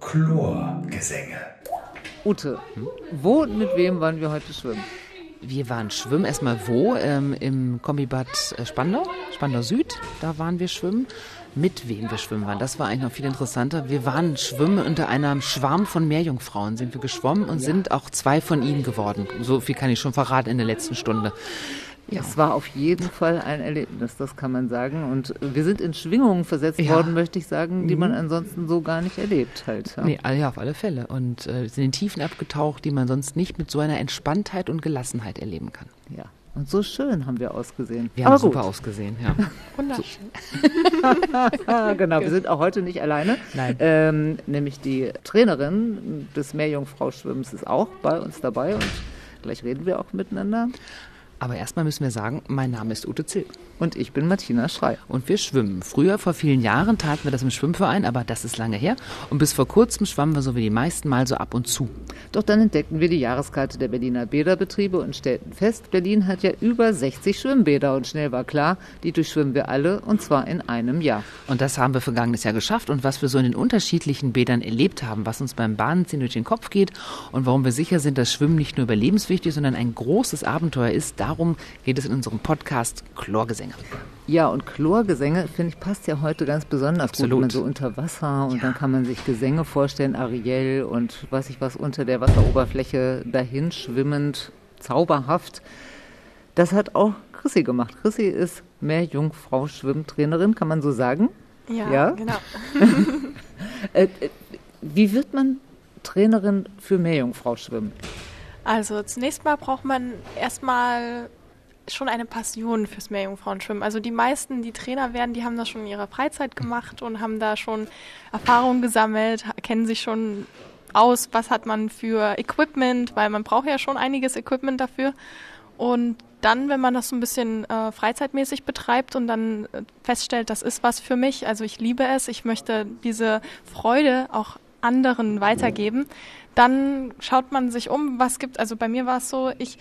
Chlorgesänge. Ute, wo und mit wem waren wir heute schwimmen? Wir waren schwimmen, erstmal wo? Ähm, Im Kombibad äh, Spandau, Spandau Süd, da waren wir schwimmen. Mit wem wir schwimmen waren, das war eigentlich noch viel interessanter. Wir waren schwimmen unter einem Schwarm von Meerjungfrauen, sind wir geschwommen und sind auch zwei von ihnen geworden. So viel kann ich schon verraten in der letzten Stunde. Ja. Es war auf jeden Fall ein Erlebnis, das kann man sagen. Und wir sind in Schwingungen versetzt Ja. worden, möchte ich sagen, die man ansonsten so gar nicht erlebt halt. Ja. Nee, ah ja, auf alle Fälle. Und äh, sind in Tiefen abgetaucht, die man sonst nicht mit so einer Entspanntheit und Gelassenheit erleben kann. ja. Und so schön haben wir ausgesehen. Wir haben Aber gut. super ausgesehen, ja. Wunderschön. Genau, wir sind auch heute nicht alleine. Nein. Ähm, nämlich die Trainerin des Meerjungfrau-Schwimmens ist auch bei uns dabei und gleich reden wir auch miteinander. Aber erstmal müssen wir sagen, mein Name ist Ute Zill. Und ich bin Martina Schrei. Und wir schwimmen. Früher, vor vielen Jahren, taten wir das im Schwimmverein, aber das ist lange her. Und bis vor kurzem schwammen wir so wie die meisten mal so ab und zu. Doch dann entdeckten wir die Jahreskarte der Berliner Bäderbetriebe und stellten fest, Berlin hat ja über 60 Schwimmbäder und schnell war klar, die durchschwimmen wir alle und zwar in einem Jahr. Und das haben wir vergangenes Jahr geschafft. Und was wir so in den unterschiedlichen Bädern erlebt haben, was uns beim Bahnziehen durch den Kopf geht und warum wir sicher sind, dass Schwimmen nicht nur überlebenswichtig, sondern ein großes Abenteuer ist, darum geht es in unserem Podcast Chlorgesänge. Ja, und Chlorgesänge, finde ich, passt ja heute ganz besonders Absolut. gut. Man so unter Wasser und dann kann man sich Gesänge vorstellen, Ariel und weiß ich was unter der Wasseroberfläche dahin schwimmend, zauberhaft. Das hat auch Chrissy gemacht. Chrissy ist Meerjungfrau-Schwimmtrainerin, kann man so sagen. Ja, Ja? genau. Äh, äh, wie wird man Trainerin für Meerjungfrau-Schwimmen? Also zunächst mal braucht man erstmal schon eine Passion fürs Meerjungfrauenschwimmen. Also die meisten, die Trainer werden, die haben das schon in ihrer Freizeit gemacht und haben da schon Erfahrungen gesammelt, kennen sich schon aus, was hat man für Equipment, weil man braucht ja schon einiges Equipment dafür. Und dann, wenn man das so ein bisschen äh, freizeitmäßig betreibt und dann äh, feststellt, das ist was für mich, also ich liebe es, ich möchte diese Freude auch anderen weitergeben, dann schaut man sich um, was gibt. Also bei mir war es so, ich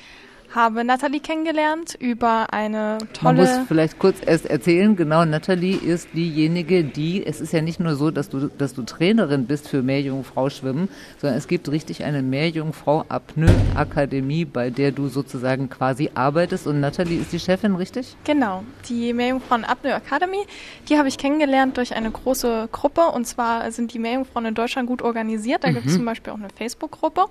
habe Nathalie kennengelernt über eine Man muss tolle. vielleicht kurz erst erzählen, genau, Nathalie ist diejenige, die, es ist ja nicht nur so, dass du, dass du Trainerin bist für Meerjungfrau Schwimmen, sondern es gibt richtig eine Meerjungfrau Apnoe Akademie, bei der du sozusagen quasi arbeitest und Nathalie ist die Chefin, richtig? Genau, die Meerjungfrauen Apnoe Academy, die habe ich kennengelernt durch eine große Gruppe. Und zwar sind die Meerjungfrauen in Deutschland gut organisiert. Da gibt es zum Beispiel auch eine Facebook-Gruppe.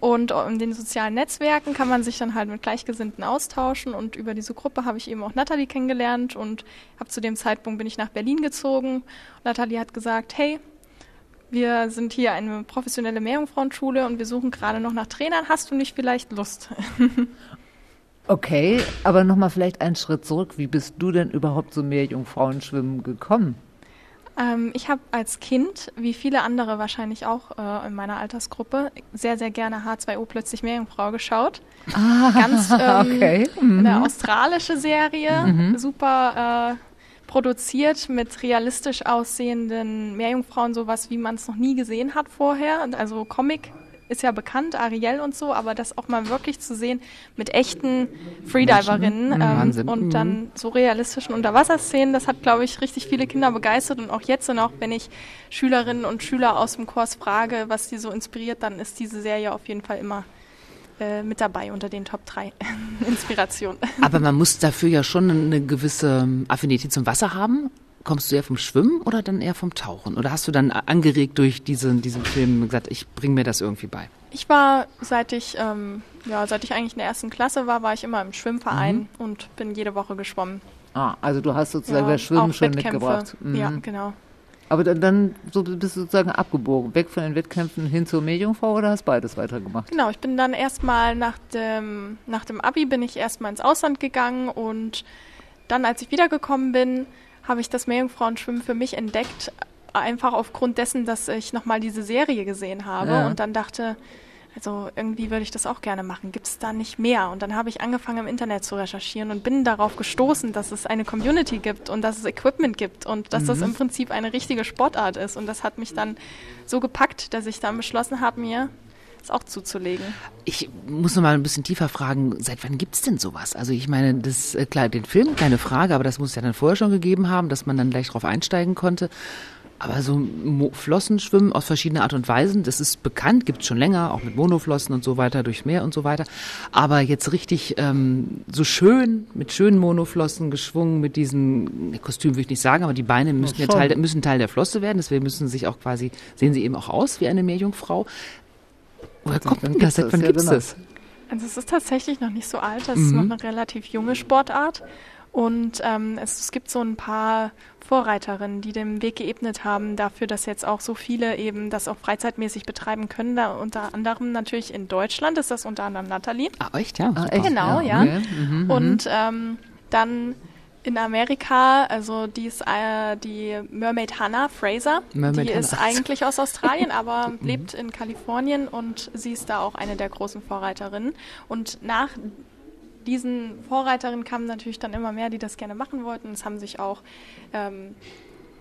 Und in den sozialen Netzwerken kann man sich dann halt mit Gleichgesinnten austauschen. Und über diese Gruppe habe ich eben auch Nathalie kennengelernt und habe zu dem Zeitpunkt bin ich nach Berlin gezogen. Nathalie hat gesagt, hey, wir sind hier eine professionelle Meerjungfrauenschule und wir suchen gerade noch nach Trainern. Hast du nicht vielleicht Lust? Okay, aber nochmal vielleicht einen Schritt zurück. Wie bist du denn überhaupt zum Meerjungfrauenschwimmen gekommen? Ähm, ich habe als Kind, wie viele andere wahrscheinlich auch äh, in meiner Altersgruppe, sehr, sehr gerne H2O plötzlich Meerjungfrau geschaut. Ganz ähm, okay. eine australische Serie, super äh, produziert mit realistisch aussehenden Meerjungfrauen, sowas wie man es noch nie gesehen hat vorher. Und Also Comic ist ja bekannt, Ariel und so, aber das auch mal wirklich zu sehen mit echten Freediverinnen ähm, und dann so realistischen Unterwasserszenen, das hat, glaube ich, richtig viele Kinder begeistert und auch jetzt und auch wenn ich Schülerinnen und Schüler aus dem Kurs frage, was die so inspiriert, dann ist diese Serie auf jeden Fall immer äh, mit dabei unter den Top 3 Inspirationen. Aber man muss dafür ja schon eine gewisse Affinität zum Wasser haben. Kommst du eher vom Schwimmen oder dann eher vom Tauchen? Oder hast du dann angeregt durch diesen, diesen Film gesagt, ich bringe mir das irgendwie bei? Ich war, seit ich, ähm, ja, seit ich eigentlich in der ersten Klasse war, war ich immer im Schwimmverein und bin jede Woche geschwommen. Ah, also du hast sozusagen Ja, das Schwimmen schon Wettkämpfe. mitgebracht. Mhm. Ja, genau. Aber dann, dann so bist du sozusagen abgebogen, weg von den Wettkämpfen hin zur Meerjungfrau oder hast beides weitergemacht? Genau, ich bin dann erstmal nach dem, nach dem Abi bin ich erstmal ins Ausland gegangen und dann, als ich wiedergekommen bin, habe ich das Meerjungfrauenschwimmen für mich entdeckt, einfach aufgrund dessen, dass ich nochmal diese Serie gesehen habe Ja. und dann dachte, also irgendwie würde ich das auch gerne machen. Gibt es da nicht mehr? Und dann habe ich angefangen im Internet zu recherchieren und bin darauf gestoßen, dass es eine Community gibt und dass es Equipment gibt und dass das im Prinzip eine richtige Sportart ist. Und das hat mich dann so gepackt, dass ich dann beschlossen habe, mir es auch zuzulegen. Ich muss noch mal ein bisschen tiefer fragen, seit wann gibt's denn sowas? Also ich meine, das äh, klar, den Film, keine Frage, aber das muss es ja dann vorher schon gegeben haben, dass man dann gleich drauf einsteigen konnte. Aber so Flossenschwimmen aus verschiedenen Art und Weisen, das ist bekannt, gibt es schon länger, auch mit Monoflossen und so weiter, durchs Meer und so weiter. Aber jetzt richtig ähm, so schön, mit schönen Monoflossen geschwungen, mit diesen Kostümen würde ich nicht sagen, aber die Beine müssen ja, Teil, müssen Teil der Flosse werden, deswegen müssen sie sich auch quasi, sehen sie eben auch aus wie eine Meerjungfrau. Woher kommt denn das? Seit wann gibt es das? Also es ist tatsächlich noch nicht so alt, das mhm. ist noch eine relativ junge Sportart. Und ähm, es, es, gibt so ein paar Vorreiterinnen, die den Weg geebnet haben dafür, dass jetzt auch so viele eben das auch freizeitmäßig betreiben können. Da unter anderem natürlich in Deutschland ist das unter anderem Nathalie. Ah, echt? Ja. Ah, echt? Genau, ja. ja. Okay. Mhm, mhm, Und ähm, dann in Amerika, also die ist äh, die Mermaid Hannah Fraser. Mermaid die Hannah. ist eigentlich aus Australien, aber mhm. lebt in Kalifornien und sie ist da auch eine der großen Vorreiterinnen. Und nach diesen Vorreiterinnen kamen natürlich dann immer mehr, die das gerne machen wollten. Es haben sich auch ähm,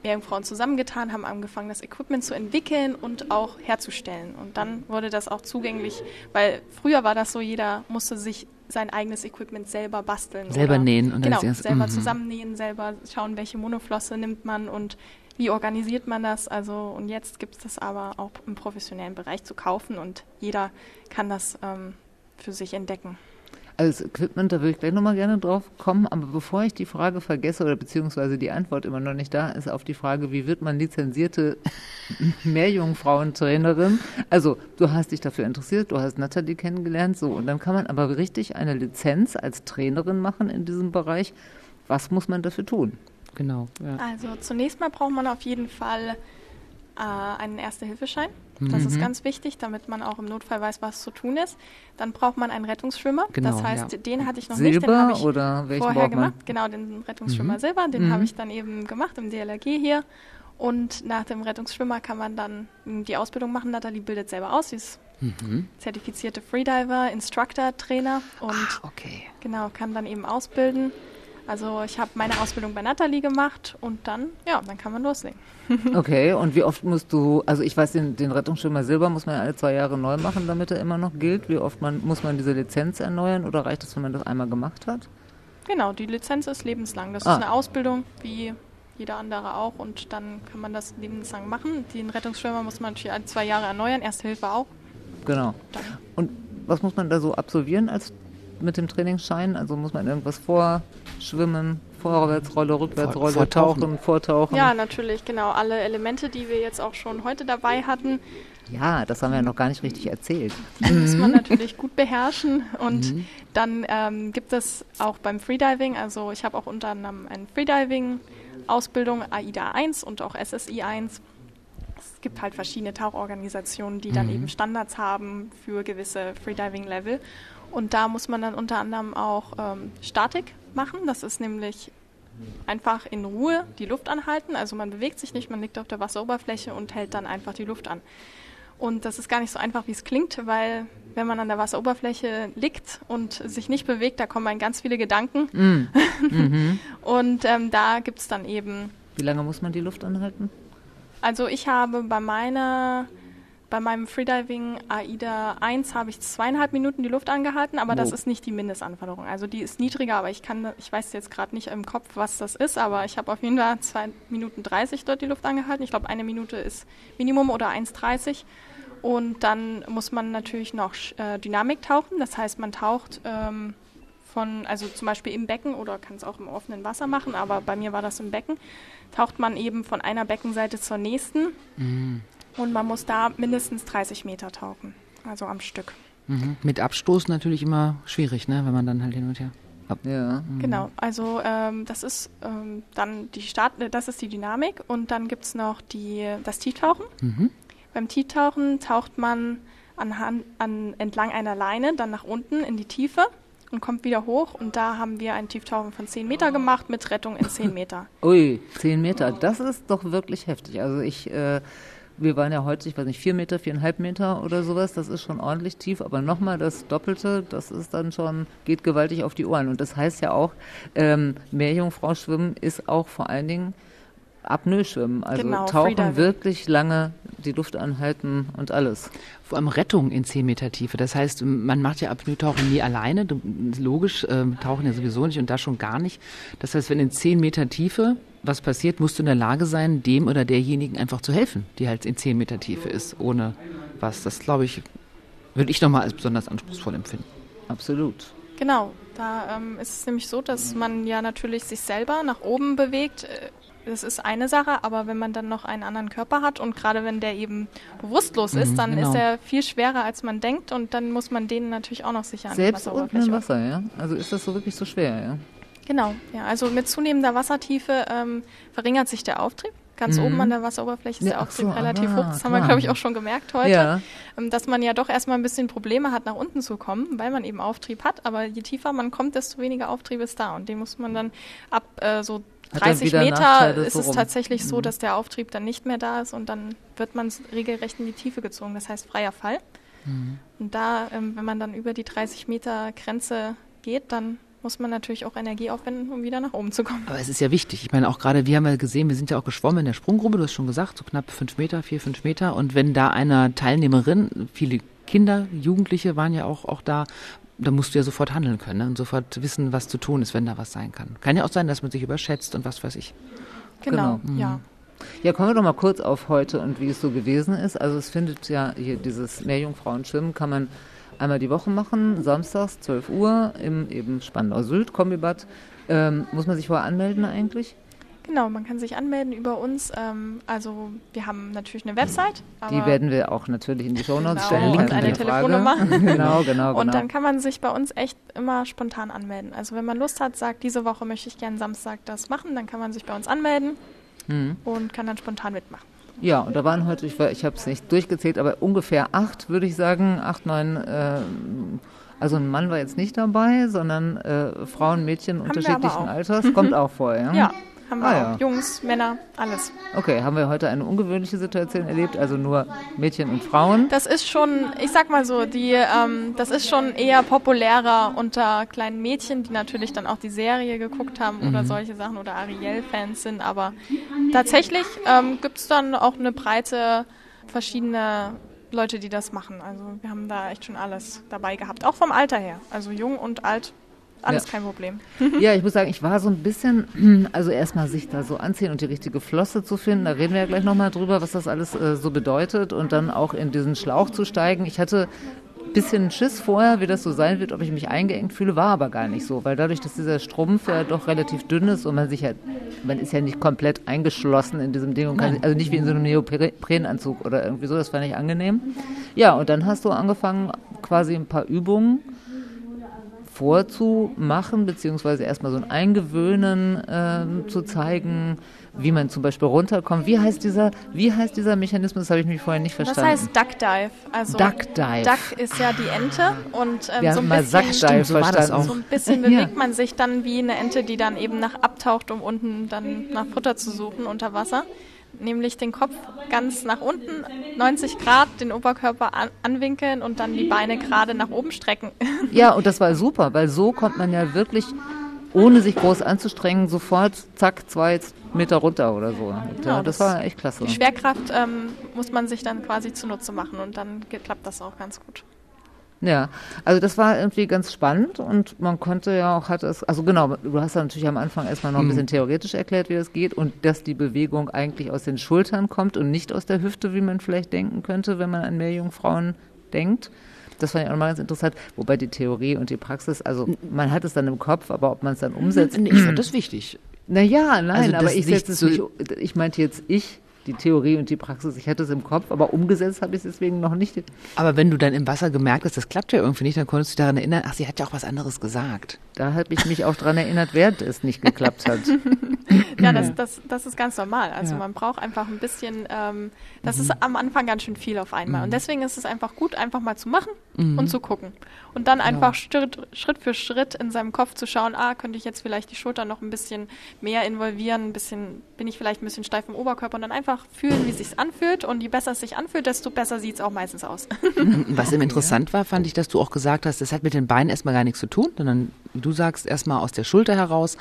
Meerjungfrauen zusammengetan, haben angefangen, das Equipment zu entwickeln und auch herzustellen. Und dann wurde das auch zugänglich, weil früher war das so, jeder musste sich sein eigenes Equipment selber basteln. Selber oder, nähen. Und genau, selber mm zusammennähen, selber schauen, welche Monoflosse nimmt man und wie organisiert man das. Also und jetzt gibt es das aber auch im professionellen Bereich zu kaufen und jeder kann das ähm, für sich entdecken als Equipment, da würde ich gleich nochmal gerne drauf kommen, aber bevor ich die Frage vergesse oder beziehungsweise die Antwort immer noch nicht da ist auf die Frage, wie wird man lizenzierte Meerjungfrauentrainerin? Also, du hast dich dafür interessiert, du hast Natalie kennengelernt, so, und dann kann man aber richtig eine Lizenz als Trainerin machen in diesem Bereich. Was muss man dafür tun? Genau. Ja. Also, zunächst mal braucht man auf jeden Fall äh, einen Erste-Hilfeschein. Das mhm. ist ganz wichtig, damit man auch im Notfall weiß, was zu tun ist. Dann braucht man einen Rettungsschwimmer. Genau, das heißt, ja. den hatte ich noch Silber nicht. Den habe ich oder vorher gemacht. Genau, den Rettungsschwimmer mhm. Silber. Den mhm. habe ich dann eben gemacht im DLRG hier. Und nach dem Rettungsschwimmer kann man dann die Ausbildung machen. Nathalie bildet selber aus. Sie ist mhm. zertifizierte Freediver, Instructor, Trainer und ah, okay. genau kann dann eben ausbilden. Also ich habe meine Ausbildung bei Nathalie gemacht und dann, ja, dann kann man loslegen. Okay, und wie oft musst du, also ich weiß, den, den Rettungsschwimmer Silber muss man ja alle zwei Jahre neu machen, damit er immer noch gilt. Wie oft man, muss man diese Lizenz erneuern oder reicht es, wenn man das einmal gemacht hat? Genau, die Lizenz ist lebenslang. Das ah. ist eine Ausbildung wie jeder andere auch und dann kann man das lebenslang machen. Den Rettungsschwimmer muss man natürlich alle zwei Jahre erneuern, Erste Hilfe auch. Genau. Dann. Und was muss man da so absolvieren als mit dem Trainingsschein? Also muss man irgendwas vorschwimmen, Vorwärtsrolle, Rückwärtsrolle, vortauchen. tauchen, vortauchen? Ja, natürlich, genau. Alle Elemente, die wir jetzt auch schon heute dabei hatten. Ja, das haben wir ja noch gar nicht richtig erzählt. Das muss man natürlich gut beherrschen. Und mhm. dann ähm, gibt es auch beim Freediving, also ich habe auch unter anderem eine Freediving-Ausbildung, AIDA 1 und auch SSI 1 es gibt halt verschiedene Tauchorganisationen, die dann mhm. eben Standards haben für gewisse Freediving-Level. Und da muss man dann unter anderem auch ähm, Statik machen. Das ist nämlich einfach in Ruhe die Luft anhalten. Also man bewegt sich nicht, man liegt auf der Wasseroberfläche und hält dann einfach die Luft an. Und das ist gar nicht so einfach, wie es klingt, weil wenn man an der Wasseroberfläche liegt und sich nicht bewegt, da kommen dann ganz viele Gedanken. Mm. Mhm. und ähm, da gibt es dann eben. Wie lange muss man die Luft anhalten? Also ich habe bei meiner bei meinem Freediving AIDA 1 habe ich zweieinhalb Minuten die Luft angehalten, aber oh. das ist nicht die Mindestanforderung. Also die ist niedriger, aber ich kann, ich weiß jetzt gerade nicht im Kopf, was das ist, aber ich habe auf jeden Fall zwei Minuten 30 dort die Luft angehalten. Ich glaube, eine Minute ist Minimum oder 1,30. Und dann muss man natürlich noch äh, Dynamik tauchen. Das heißt, man taucht ähm, von, also zum Beispiel im Becken oder kann es auch im offenen Wasser machen, aber bei mir war das im Becken, taucht man eben von einer Beckenseite zur nächsten. Mhm. Und man muss da mindestens 30 Meter tauchen, also am Stück. Mhm. Mit Abstoß natürlich immer schwierig, ne? wenn man dann halt hin und her. Ab ja. Mhm. Genau, also ähm, das ist ähm, dann die Start, das ist die Dynamik und dann gibt es noch die, das Tieftauchen. Mhm. Beim Tieftauchen taucht man anhand, an, entlang einer Leine dann nach unten in die Tiefe und kommt wieder hoch. Und da haben wir ein Tieftauchen von 10 Meter gemacht mit Rettung in 10 Meter. Ui, 10 Meter, das ist doch wirklich heftig. Also ich äh, wir waren ja heute, ich weiß nicht, vier Meter, viereinhalb Meter oder sowas, das ist schon ordentlich tief, aber nochmal das Doppelte, das ist dann schon, geht gewaltig auf die Ohren. Und das heißt ja auch, ähm, Meerjungfrau schwimmen ist auch vor allen Dingen Apnoe-Schwimmen, also genau, tauchen Freediving. wirklich lange, die Luft anhalten und alles. Vor allem Rettung in 10 Meter Tiefe. Das heißt, man macht ja Apnoe-Tauchen nie alleine, logisch, äh, tauchen ja sowieso nicht und da schon gar nicht. Das heißt, wenn in 10 Meter Tiefe was passiert, musst du in der Lage sein, dem oder derjenigen einfach zu helfen, die halt in 10 Meter Tiefe ist, ohne was. Das, glaube ich, würde ich nochmal als besonders anspruchsvoll empfinden. Absolut. Genau, da ähm, ist es nämlich so, dass man ja natürlich sich selber nach oben bewegt. Äh, das ist eine Sache, aber wenn man dann noch einen anderen Körper hat und gerade wenn der eben bewusstlos ist, mhm, dann genau. ist er viel schwerer, als man denkt und dann muss man den natürlich auch noch sicher an Selbst Wasseroberfläche. Selbst Wasser, ja? Also ist das so wirklich so schwer, ja? Genau, ja. Also mit zunehmender Wassertiefe ähm, verringert sich der Auftrieb. Ganz mhm. oben an der Wasseroberfläche ist ja, der Auftrieb so, relativ ah, hoch. Das klar. haben wir, glaube ich, auch schon gemerkt heute. Ja. Ähm, dass man ja doch erstmal ein bisschen Probleme hat, nach unten zu kommen, weil man eben Auftrieb hat. Aber je tiefer man kommt, desto weniger Auftrieb ist da. Und den muss man dann ab äh, so 30 Meter ist es tatsächlich so, mhm. dass der Auftrieb dann nicht mehr da ist und dann wird man regelrecht in die Tiefe gezogen. Das heißt freier Fall. Mhm. Und da, ähm, wenn man dann über die 30 Meter Grenze geht, dann muss man natürlich auch Energie aufwenden, um wieder nach oben zu kommen. Aber es ist ja wichtig. Ich meine, auch gerade, wir haben ja gesehen, wir sind ja auch geschwommen in der Sprunggruppe, du hast schon gesagt, so knapp fünf Meter, vier, fünf Meter. Und wenn da einer Teilnehmerin, viele Kinder, Jugendliche waren ja auch, auch da, da musst du ja sofort handeln können ne? und sofort wissen, was zu tun ist, wenn da was sein kann. Kann ja auch sein, dass man sich überschätzt und was weiß ich. Genau, genau. ja. Ja, kommen wir doch mal kurz auf heute und wie es so gewesen ist. Also es findet ja hier dieses Meerjungfrauenschwimmen kann man einmal die Woche machen, samstags 12 Uhr im eben Spandau Sylt Kombibad. Ähm, muss man sich vorher anmelden eigentlich? Genau, man kann sich anmelden über uns. Ähm, also wir haben natürlich eine Website. die werden wir auch natürlich in die Show Notes genau, stellen. Und eine Telefonnummer. genau, genau, genau. Und dann kann man sich bei uns echt immer spontan anmelden. Also wenn man Lust hat, sagt, diese Woche möchte ich gerne Samstag das machen, dann kann man sich bei uns anmelden mhm. und kann dann spontan mitmachen. Ja, und da waren heute, ich, ich habe es nicht durchgezählt, aber ungefähr acht, würde ich sagen, acht, neun. Äh, also ein Mann war jetzt nicht dabei, sondern äh, Frauen, Mädchen Haben unterschiedlichen Alters. Kommt auch vor, ja? Ja, haben wir ah, auch. Ja. Jungs, Männer, alles. Okay, haben wir heute eine ungewöhnliche Situation erlebt, also nur Mädchen und Frauen? Das ist schon, ich sag mal so, die, ähm, das ist schon eher populärer unter kleinen Mädchen, die natürlich dann auch die Serie geguckt haben mhm. oder solche Sachen oder Ariel-Fans sind, aber tatsächlich ähm, gibt es dann auch eine breite verschiedene Leute, die das machen. Also wir haben da echt schon alles dabei gehabt, auch vom Alter her. Also jung und alt alles ja. kein Problem. ja, ich muss sagen, ich war so ein bisschen, also erstmal sich da so anziehen und die richtige Flosse zu finden, da reden wir ja gleich nochmal drüber, was das alles äh, so bedeutet und dann auch in diesen Schlauch zu steigen. Ich hatte ein bisschen Schiss vorher, wie das so sein wird, ob ich mich eingeengt fühle, war aber gar nicht so, weil dadurch, dass dieser Strumpf ja doch relativ dünn ist und man sich ja, man ist ja nicht komplett eingeschlossen in diesem Ding und kann, also nicht wie in so einem Neoprenanzug oder irgendwie so, das fand ich angenehm. Ja, und dann hast du angefangen, quasi ein paar Übungen vorzumachen, beziehungsweise erstmal so ein Eingewöhnen äh, zu zeigen, wie man zum Beispiel runterkommt. Wie heißt dieser, wie heißt dieser Mechanismus? Das habe ich mich vorher nicht verstanden. Das heißt Duck Dive. Also Duck Dive. Duck ist ja die Ente und ähm, so, ein bisschen, stimmt, so, so ein bisschen bewegt man sich dann wie eine Ente, die dann eben nach abtaucht, um unten dann nach Futter zu suchen unter Wasser nämlich den Kopf ganz nach unten, 90 Grad, den Oberkörper an, anwinkeln und dann die Beine gerade nach oben strecken. Ja, und das war super, weil so kommt man ja wirklich, ohne sich groß anzustrengen, sofort, zack, zwei Meter runter oder so. Genau, das, das, war echt klasse. Die Schwerkraft ähm, muss man sich dann quasi zunutze machen und dann klappt das auch ganz gut. Ja, also das war irgendwie ganz spannend und man konnte ja auch, hat es, also genau, du hast ja natürlich am Anfang erstmal noch ein bisschen mhm. theoretisch erklärt, wie das geht und dass die Bewegung eigentlich aus den Schultern kommt und nicht aus der Hüfte, wie man vielleicht denken könnte, wenn man an Meerjungfrauen denkt. Das fand ich auch mal ganz interessant, wobei die Theorie und die Praxis, also man hat es dann im Kopf, aber ob man es dann umsetzt. Ich fand das wichtig. Naja, nein, also aber ich setze es nicht, ich meinte jetzt ich die Theorie und die Praxis. Ich hatte es im Kopf, aber umgesetzt habe ich es deswegen noch nicht. Aber wenn du dann im Wasser gemerkt hast, das klappt ja irgendwie nicht, dann konntest du dich daran erinnern, ach, sie hat ja auch was anderes gesagt. Da habe ich mich auch daran erinnert, während es nicht geklappt hat. ja, das, das, das ist ganz normal. Also ja. man braucht einfach ein bisschen, ähm, das mhm. ist am Anfang ganz schön viel auf einmal. Mhm. Und deswegen ist es einfach gut, einfach mal zu machen mhm. und zu gucken. Und dann einfach ja. Schritt, Schritt für Schritt in seinem Kopf zu schauen, ah, könnte ich jetzt vielleicht die Schulter noch ein bisschen mehr involvieren, ein bisschen, bin ich vielleicht ein bisschen steif im Oberkörper und dann einfach fühlen, wie es sich anfühlt. Und je besser es sich anfühlt, desto besser sieht es auch meistens aus. Was eben interessant war, fand ich, dass du auch gesagt hast, das hat mit den Beinen erstmal gar nichts zu tun, sondern wie du sagst, erstmal aus der Schulter heraus,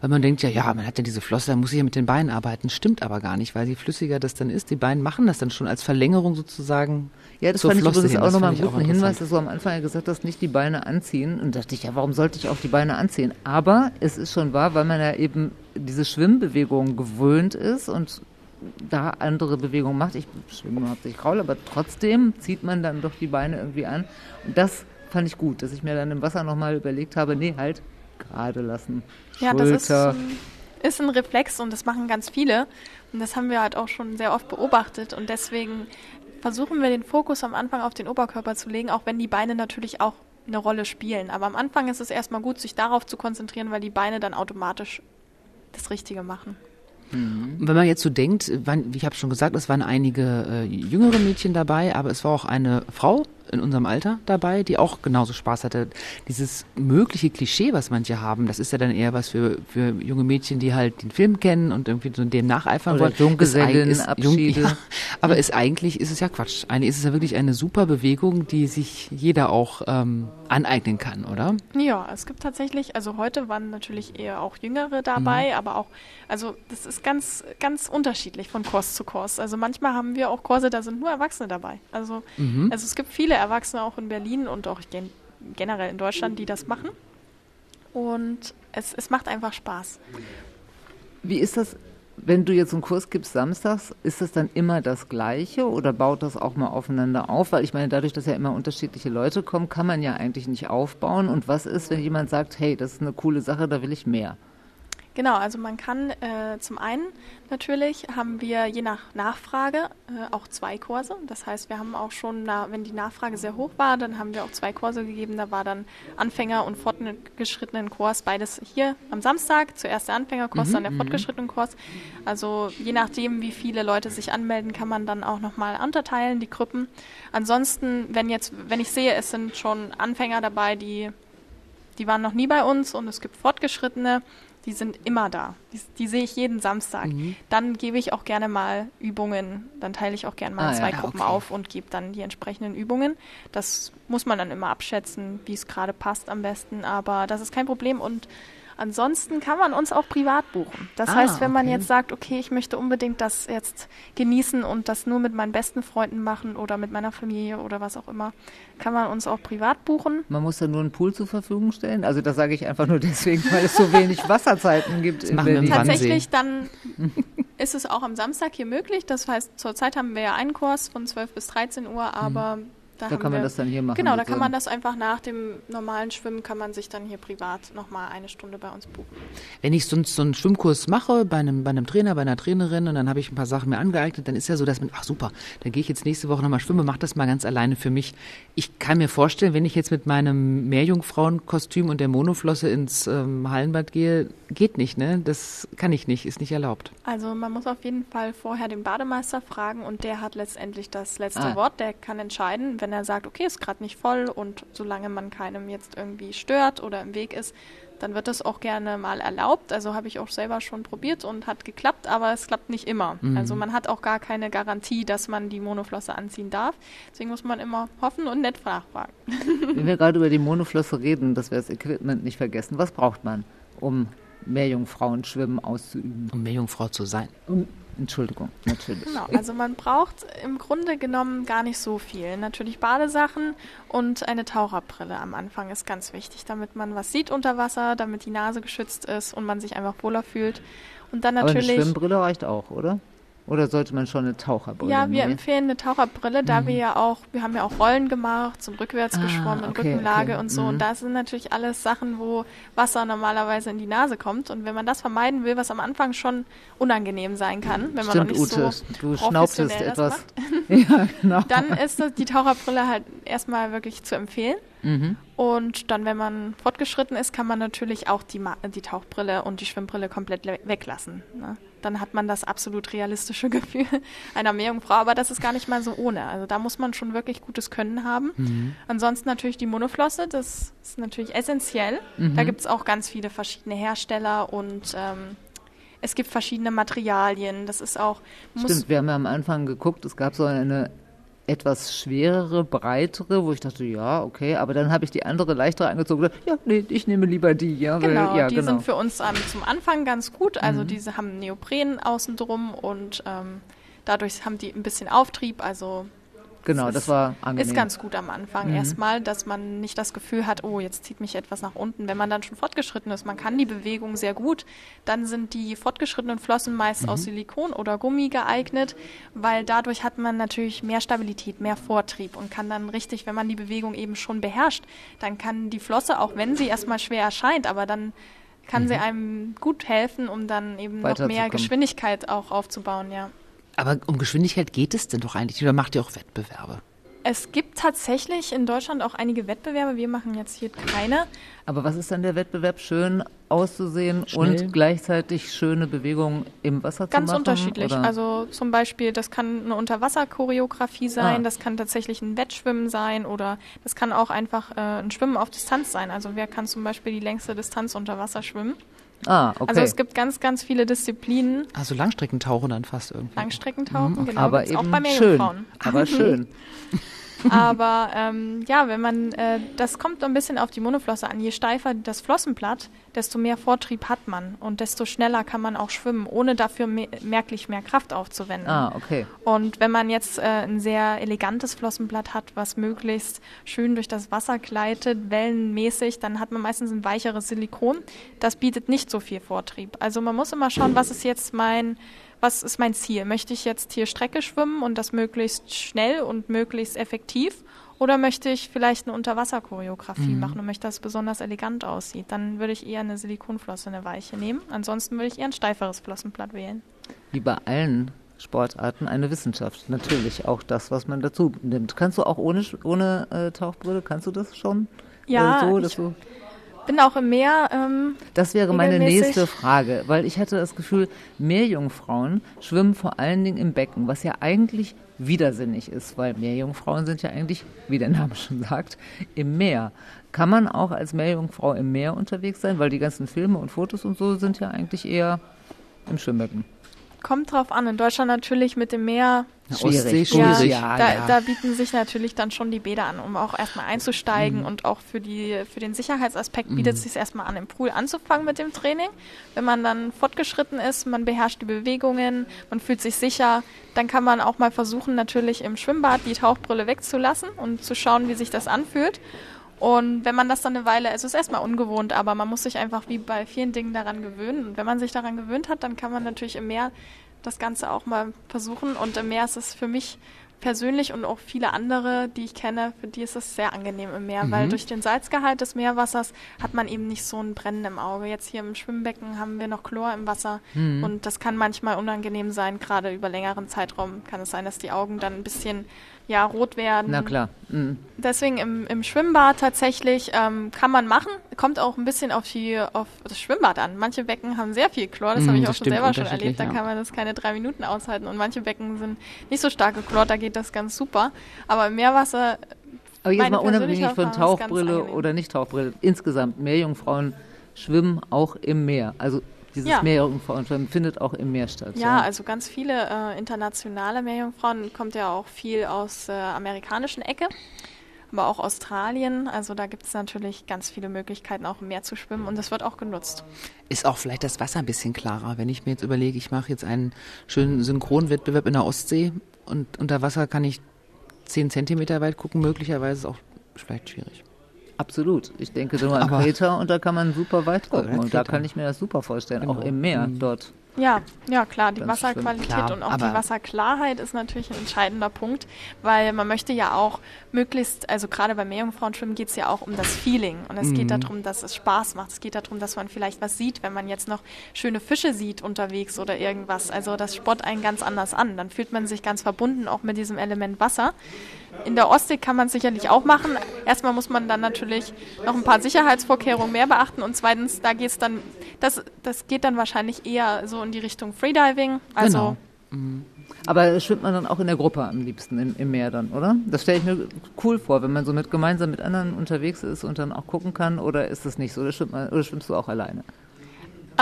weil man denkt, ja, ja, man hat ja diese Flosse, da muss ich ja mit den Beinen arbeiten. Stimmt aber gar nicht, weil je flüssiger das dann ist, die Beine machen das dann schon als Verlängerung sozusagen ja, das fand ich übrigens auch nochmal einen guten Hinweis, dass du am Anfang ja gesagt hast, nicht die Beine anziehen. Und dachte ich, ja, warum sollte ich auch die Beine anziehen? Aber es ist schon wahr, weil man ja eben diese Schwimmbewegung gewöhnt ist und da andere Bewegungen macht. Ich schwimme hauptsächlich Kraul, aber trotzdem zieht man dann doch die Beine irgendwie an. Und das fand ich gut, dass ich mir dann im Wasser nochmal überlegt habe, nee, halt, gerade lassen. Ja, Schulter. das ist, ein, ist ein Reflex und das machen ganz viele. Und das haben wir halt auch schon sehr oft beobachtet. Und deswegen versuchen wir den Fokus am Anfang auf den Oberkörper zu legen, auch wenn die Beine natürlich auch eine Rolle spielen. Aber am Anfang ist es erstmal gut, sich darauf zu konzentrieren, weil die Beine dann automatisch das Richtige machen. Mhm. Wenn man jetzt so denkt, waren, ich habe schon gesagt, es waren einige äh, jüngere Mädchen dabei, aber es war auch eine Frau in unserem Alter dabei, die auch genauso Spaß hatte. Dieses mögliche Klischee, was manche haben, das ist ja dann eher was für, für junge Mädchen, die halt den Film kennen und irgendwie so dem nacheifern Oder wollen. Junggesellenabschiede. Ja, aber ist eigentlich ist es ja Quatsch. Eine ist es ja wirklich eine super Bewegung, die sich jeder auch ähm, aneignen kann, oder? Ja, es gibt tatsächlich, also heute waren natürlich eher auch Jüngere dabei, mhm. aber auch, also das ist ganz, ganz unterschiedlich von Kurs zu Kurs. Also manchmal haben wir auch Kurse, da sind nur Erwachsene dabei. Also, mhm. also es gibt viele Erwachsene auch in Berlin und auch generell in Deutschland, die das machen. Und es, es macht einfach Spaß. Wie ist das, wenn du jetzt einen Kurs gibst samstags, ist das dann immer das Gleiche oder baut das auch mal aufeinander auf? Weil ich meine, dadurch, dass ja immer unterschiedliche Leute kommen, kann man ja eigentlich nicht aufbauen. Und was ist, wenn jemand sagt, hey, das ist eine coole Sache, da will ich mehr? Genau, also man kann äh, zum einen natürlich haben wir je nach Nachfrage äh, auch zwei Kurse. Das heißt, wir haben auch schon, na, wenn die Nachfrage sehr hoch war, dann haben wir auch zwei Kurse gegeben. Da war dann Anfänger und fortgeschrittenen Kurs, beides hier am Samstag. Zuerst der Anfängerkurs, mhm, dann der mhm. fortgeschrittene Kurs. Also je nachdem, wie viele Leute sich anmelden, kann man dann auch nochmal unterteilen, die Gruppen. Ansonsten, wenn jetzt, wenn ich sehe, es sind schon Anfänger dabei, die die waren noch nie bei uns und es gibt Fortgeschrittene, die sind immer da. Die, die sehe ich jeden Samstag. Mhm. Dann gebe ich auch gerne mal Übungen. Dann teile ich auch gerne mal ah, zwei ja, Gruppen okay. auf und gebe dann die entsprechenden Übungen. Das muss man dann immer abschätzen, wie es gerade passt am besten. Aber das ist kein Problem und Ansonsten kann man uns auch privat buchen. Das ah, heißt, wenn man jetzt sagt, okay, ich möchte unbedingt das jetzt genießen und das nur mit meinen besten Freunden machen oder mit meiner Familie oder was auch immer, kann man uns auch privat buchen. Man muss dann nur einen Pool zur Verfügung stellen. Also das sage ich einfach nur deswegen, weil es so wenig Wasserzeiten gibt. Das in Berlin. Tatsächlich dann ist es auch am Samstag hier möglich. Das heißt, zurzeit haben wir ja einen Kurs von 12 bis 13 Uhr, aber mhm da, da kann man wir, das dann hier machen. Genau, da kann man das einfach nach dem normalen Schwimmen, kann man sich dann hier privat nochmal eine Stunde bei uns buchen. Wenn ich sonst so einen Schwimmkurs mache, bei einem, bei einem Trainer, bei einer Trainerin und dann habe ich ein paar Sachen mir angeeignet, dann ist ja so, dass man, ach super, dann gehe ich jetzt nächste Woche nochmal schwimmen, mache das mal ganz alleine für mich. Ich kann mir vorstellen, wenn ich jetzt mit meinem Meerjungfrauenkostüm und der Monoflosse ins ähm, Hallenbad gehe, geht nicht, ne? Das kann ich nicht, ist nicht erlaubt. Also man muss auf jeden Fall vorher den Bademeister fragen und der hat letztendlich das letzte ah. Wort, der kann entscheiden, wenn wenn er sagt, okay, ist gerade nicht voll und solange man keinem jetzt irgendwie stört oder im Weg ist, dann wird das auch gerne mal erlaubt. Also habe ich auch selber schon probiert und hat geklappt, aber es klappt nicht immer. Mhm. Also man hat auch gar keine Garantie, dass man die Monoflosse anziehen darf. Deswegen muss man immer hoffen und nett nachfragen. Wenn wir gerade über die Monoflosse reden, dass wir das Equipment nicht vergessen, was braucht man, um Meerjungfrauenschwimmen auszuüben? Um Meerjungfrau zu sein. Um Entschuldigung, natürlich. Genau, also man braucht im Grunde genommen gar nicht so viel. Natürlich Badesachen und eine Taucherbrille am Anfang ist ganz wichtig, damit man was sieht unter Wasser, damit die Nase geschützt ist und man sich einfach wohler fühlt. Und dann natürlich. Aber eine Schwimmbrille reicht auch, oder? Oder sollte man schon eine Taucherbrille Ja, wir nehmen? empfehlen eine Taucherbrille, da mhm. wir ja auch, wir haben ja auch Rollen gemacht, zum rückwärts ah, geschwommen, okay, Rückenlage okay. und so. Mhm. Und das sind natürlich alles Sachen, wo Wasser normalerweise in die Nase kommt. Und wenn man das vermeiden will, was am Anfang schon unangenehm sein kann, wenn man Stimmt, noch nicht Ute, so du schnaubtest etwas. ja, genau. Dann ist die Taucherbrille halt erstmal wirklich zu empfehlen. Mhm. Und dann, wenn man fortgeschritten ist, kann man natürlich auch die, die Tauchbrille und die Schwimmbrille komplett weglassen. Ne? Dann hat man das absolut realistische Gefühl einer Meerjungfrau, aber das ist gar nicht mal so ohne. Also da muss man schon wirklich gutes Können haben. Mhm. Ansonsten natürlich die Monoflosse, das ist natürlich essentiell. Mhm. Da gibt es auch ganz viele verschiedene Hersteller und ähm, es gibt verschiedene Materialien. Das ist auch. Stimmt, wir haben ja am Anfang geguckt, es gab so eine etwas schwerere, breitere, wo ich dachte, ja, okay, aber dann habe ich die andere leichtere angezogen. Ja, nee, ich nehme lieber die. Ja, genau, weil, ja, die genau. sind für uns ähm, zum Anfang ganz gut. Also mhm. diese haben Neopren außen drum und ähm, dadurch haben die ein bisschen Auftrieb. Also Genau, das, ist, war angenehm. Ist ganz gut am Anfang Mhm. erstmal, dass man nicht das Gefühl hat, oh, jetzt zieht mich etwas nach unten. Wenn man dann schon fortgeschritten ist, man kann die Bewegung sehr gut, dann sind die fortgeschrittenen Flossen meist Mhm. aus Silikon oder Gummi geeignet, weil dadurch hat man natürlich mehr Stabilität, mehr Vortrieb und kann dann richtig, wenn man die Bewegung eben schon beherrscht, dann kann die Flosse, auch wenn sie erstmal schwer erscheint, aber dann kann sie einem gut helfen, um dann eben noch mehr. Geschwindigkeit auch aufzubauen, ja. Aber um Geschwindigkeit geht es denn doch eigentlich? Oder macht ihr auch Wettbewerbe? Es gibt tatsächlich in Deutschland auch einige Wettbewerbe. Wir machen jetzt hier keine. Aber was ist dann der Wettbewerb? Schön auszusehen Schnell. und gleichzeitig schöne Bewegungen im Wasser Ganz zu machen? unterschiedlich. Oder? Also zum Beispiel, das kann eine Unterwasserchoreografie sein, Ah. das kann tatsächlich ein Wettschwimmen sein oder das kann auch einfach äh, ein Schwimmen auf Distanz sein. Also wer kann zum Beispiel die längste Distanz unter Wasser schwimmen? Ah, okay. Also es gibt ganz, ganz viele Disziplinen. Also Langstreckentauchen dann fast irgendwie. Langstreckentauchen, genau. aber eben auch bei schön. Meerjungfrauen. Aber schön. Aber ähm, ja, wenn man, äh, das kommt ein bisschen auf die Monoflosse an. Je steifer das Flossenblatt, desto mehr Vortrieb hat man und desto schneller kann man auch schwimmen, ohne dafür me merklich mehr Kraft aufzuwenden. Ah, okay. Und wenn man jetzt äh, ein sehr elegantes Flossenblatt hat, was möglichst schön durch das Wasser gleitet, wellenmäßig, dann hat man meistens ein weicheres Silikon. Das bietet nicht so viel Vortrieb. Also man muss immer schauen, was ist jetzt mein, was ist mein Ziel? Möchte ich jetzt hier Strecke schwimmen und das möglichst schnell und möglichst effektiv? Oder möchte ich vielleicht eine Unterwasserchoreografie machen und möchte, dass es besonders elegant aussieht? Dann würde ich eher eine Silikonflosse, eine weiche nehmen. Ansonsten würde ich eher ein steiferes Flossenblatt wählen. Wie bei allen Sportarten eine Wissenschaft. Natürlich auch das, was man dazu nimmt. Kannst du auch ohne, ohne äh, Tauchbrille, kannst du das schon? Ja, äh, so, ich- Bin auch im Meer. Ähm, Das wäre meine nächste Frage, weil ich hatte das Gefühl, Meerjungfrauen schwimmen vor allen Dingen im Becken, was ja eigentlich widersinnig ist, weil Meerjungfrauen sind ja eigentlich, wie der Name schon sagt, im Meer. Kann man auch als Meerjungfrau im Meer unterwegs sein, weil die ganzen Filme und Fotos und so sind ja eigentlich eher im Schwimmbecken. Kommt drauf an. In Deutschland natürlich mit dem Meer. Ostsee Ja, schwierig. ja, da, ja. da bieten sich natürlich dann schon die Bäder an, um auch erstmal einzusteigen und auch für, die, für den Sicherheitsaspekt bietet es sich erstmal an, im Pool anzufangen mit dem Training. Wenn man dann fortgeschritten ist, man beherrscht die Bewegungen, man fühlt sich sicher, dann kann man auch mal versuchen, natürlich im Schwimmbad die Tauchbrille wegzulassen und zu schauen, wie sich das anfühlt. Und wenn man das dann eine Weile, also es ist erstmal ungewohnt, aber man muss sich einfach wie bei vielen Dingen daran gewöhnen. Und wenn man sich daran gewöhnt hat, dann kann man natürlich im Meer das Ganze auch mal versuchen. Und im Meer ist es für mich persönlich und auch viele andere, die ich kenne, für die ist es sehr angenehm im Meer, weil durch den Salzgehalt des Meerwassers hat man eben nicht so ein Brennen im Auge. Jetzt hier im Schwimmbecken haben wir noch Chlor im Wasser und das kann manchmal unangenehm sein, gerade über längeren Zeitraum kann es sein, dass die Augen dann ein bisschen ja, rot werden. Na klar. Mhm. Deswegen im, im Schwimmbad tatsächlich ähm, kann man machen. Kommt auch ein bisschen auf, die, auf das Schwimmbad an. Manche Becken haben sehr viel Chlor, das Mm, habe ich auch schon selber schon erlebt. Da ja. kann man das keine drei Minuten aushalten. Und manche Becken sind nicht so stark gechlort, da geht das ganz super. Aber im Meerwasser, Aber jetzt mal unabhängig von Tauchbrille oder nicht Tauchbrille, insgesamt Meerjungfrauen schwimmen auch im Meer. Also dieses Ja. Meerjungfrauenschwimmen findet auch im Meer statt. ja, also ganz viele äh, internationale Meerjungfrauen, kommt ja auch viel aus der amerikanischen Ecke. Aber auch Australien, also da gibt es natürlich ganz viele Möglichkeiten, auch im Meer zu schwimmen und das wird auch genutzt. Ist auch vielleicht das Wasser ein bisschen klarer, wenn ich mir jetzt überlege, ich mache jetzt einen schönen Synchronwettbewerb in der Ostsee und unter Wasser kann ich 10 Zentimeter weit gucken, möglicherweise ist auch vielleicht schwierig. Absolut. Ich denke nur an Aber- Kreta und da kann man super weit gucken. Und da kann ich mir das super vorstellen, auch Genau. im Meer Mhm. dort. Ja, ja klar, die Ganz Wasserqualität Klar, und auch aber- die Wasserklarheit ist natürlich ein entscheidender Punkt, weil man möchte ja auch möglichst, also gerade beim Meerjungfrauenschwimmen geht es ja auch um das Feeling und es Mhm. geht darum, dass es Spaß macht. Es geht darum, dass man vielleicht was sieht, wenn man jetzt noch schöne Fische sieht unterwegs oder irgendwas. Also das spott einen ganz anders an. Dann fühlt man sich ganz verbunden auch mit diesem Element Wasser. In der Ostsee kann man es sicherlich auch machen. Erstmal muss man dann natürlich noch ein paar Sicherheitsvorkehrungen mehr beachten und zweitens, da geht es dann, das, das geht dann wahrscheinlich eher so in die Richtung Freediving. Also Genau. Aber schwimmt man dann auch in der Gruppe am liebsten im, im Meer dann, oder? Das stelle ich mir cool vor, wenn man so mit gemeinsam mit anderen unterwegs ist und dann auch gucken kann, oder ist das nicht so? Oder, man, oder schwimmst du auch alleine?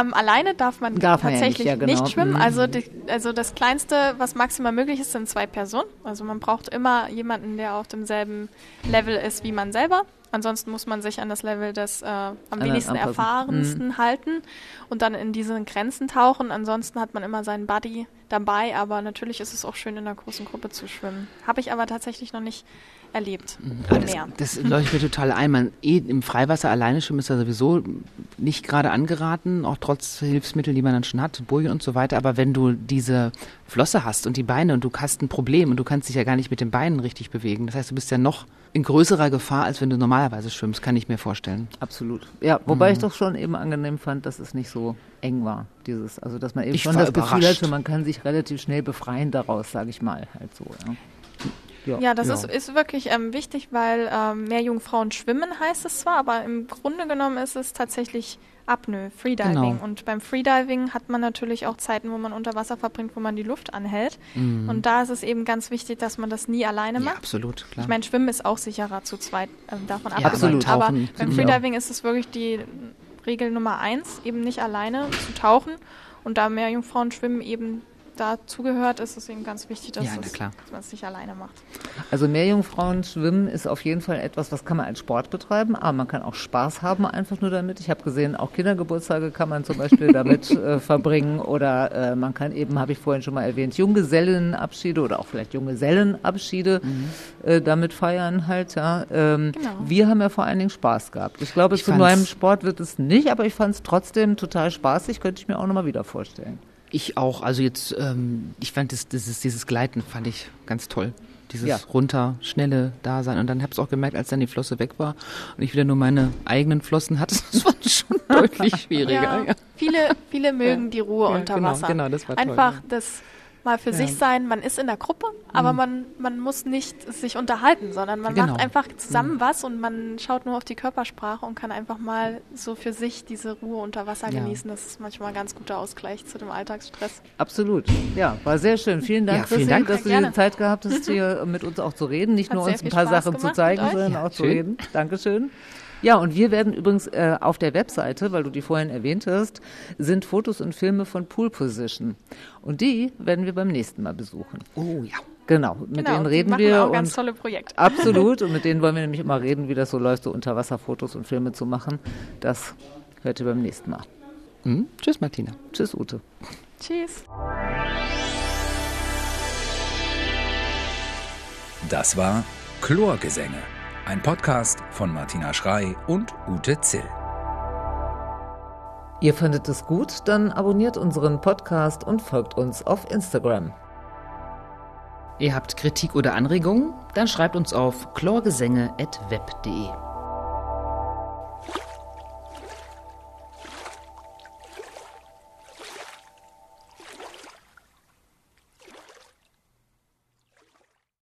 Ähm, alleine darf man Darf man ja tatsächlich nicht, nicht, ja, genau. schwimmen. Mhm. Also, die, also das Kleinste, was maximal möglich ist, sind zwei Personen. Also man braucht immer jemanden, der auf demselben Level ist wie man selber. Ansonsten muss man sich an das Level des äh, am wenigsten anpassen. erfahrensten halten und dann in diese Grenzen tauchen. Ansonsten hat man immer seinen Buddy dabei, aber natürlich ist es auch schön, in einer großen Gruppe zu schwimmen. Habe ich aber tatsächlich noch nicht erlebt. Ah, Im das, das leuchtet mir total ein. Man, eh, Im Freiwasser alleine schwimmen ist ja sowieso nicht gerade angeraten, auch trotz Hilfsmitteln, die man dann schon hat, Bojen und so weiter. Aber wenn du diese Flosse hast und die Beine und du hast ein Problem und du kannst dich ja gar nicht mit den Beinen richtig bewegen, das heißt, du bist ja noch in größerer Gefahr, als wenn du normalerweise schwimmst, kann ich mir vorstellen. Absolut. Ja, wobei Mhm. ich doch schon eben angenehm fand, dass es nicht so eng war. Dieses, also dass man eben Ich schon das Gefühl überrascht. hatte, man kann sich relativ schnell befreien daraus, sage ich mal, halt so. Ja. Ja, das Ja. Ist, ist wirklich ähm, wichtig, weil ähm, mehr Jungfrauen schwimmen heißt es zwar, aber im Grunde genommen ist es tatsächlich Apnoe, Freediving. Genau. Und beim Freediving hat man natürlich auch Zeiten, wo man unter Wasser verbringt, wo man die Luft anhält. Mhm. Und da ist es eben ganz wichtig, dass man das nie alleine ja, macht. absolut, klar. Ich meine, Schwimmen ist auch sicherer zu zweit, ähm, davon ab. Ja, Absolut. Aber Tauchen beim Freediving ist es wirklich die Regel Nummer eins, eben nicht alleine zu tauchen. Und da mehr Jungfrauen schwimmen eben dazugehört, ist es eben ganz wichtig, dass, Ja, na es- dass man es nicht alleine macht. Also Meerjungfrauen schwimmen ist auf jeden Fall etwas, was kann man als Sport betreiben, aber man kann auch Spaß haben einfach nur damit. Ich habe gesehen, auch Kindergeburtstage kann man zum Beispiel damit äh, verbringen oder äh, man kann eben, habe ich vorhin schon mal erwähnt, Junggesellenabschiede oder auch vielleicht Junggesellenabschiede äh, damit feiern halt. Ja. Ähm, Genau. Wir haben ja vor allen Dingen Spaß gehabt. Ich glaube, Ich zu meinem Sport wird es nicht, aber ich fand es trotzdem total spaßig, könnte ich mir auch nochmal wieder vorstellen. Ich auch, also jetzt, ähm, ich fand das, ist, dieses Gleiten fand ich ganz toll. Dieses Ja. runter, schnelle Dasein. Und dann hab's auch gemerkt, als dann die Flosse weg war und ich wieder nur meine eigenen Flossen hatte, das war schon deutlich schwieriger. Ja, viele, viele mögen die Ruhe Ja, unter genau, Wasser. genau, das war toll, Einfach ja. das mal für Ja. Mhm. sich sein. Man ist in der Gruppe, aber man, man muss nicht sich unterhalten, sondern man Genau. macht einfach zusammen was und man schaut nur auf die Körpersprache und kann einfach mal so für sich diese Ruhe unter Wasser Ja. genießen. Das ist manchmal ein ganz guter Ausgleich zu dem Alltagsstress. Absolut. Ja, war sehr schön. Vielen Dank, Ja, vielen Chrissy, Dank. dass du die. Zeit gehabt hast, hier mit uns auch zu reden. Nicht Hat nur uns ein paar Spaß Sachen zu zeigen, sondern Ja, auch zu reden. Dankeschön. Ja, und wir werden übrigens äh, auf der Webseite, weil du die vorhin erwähnt hast, sind Fotos und Filme von Pool Position. Und die werden wir beim nächsten Mal besuchen. Oh ja. Genau, mit genau, denen reden machen wir auch ganz und tolle Projekte. absolut und mit denen wollen wir nämlich immer reden, wie das so läuft, so Unterwasserfotos und Filme zu machen. Das hört ihr beim nächsten Mal. Hm? Tschüss, Martina. Tschüss, Ute. Tschüss. Das war Chlorgesänge, ein Podcast von Martina Schrei und Ute Zill. Ihr findet es gut? Dann abonniert unseren Podcast und folgt uns auf Instagram. Ihr habt Kritik oder Anregungen? Dann schreibt uns auf chlorgesänge.web.de.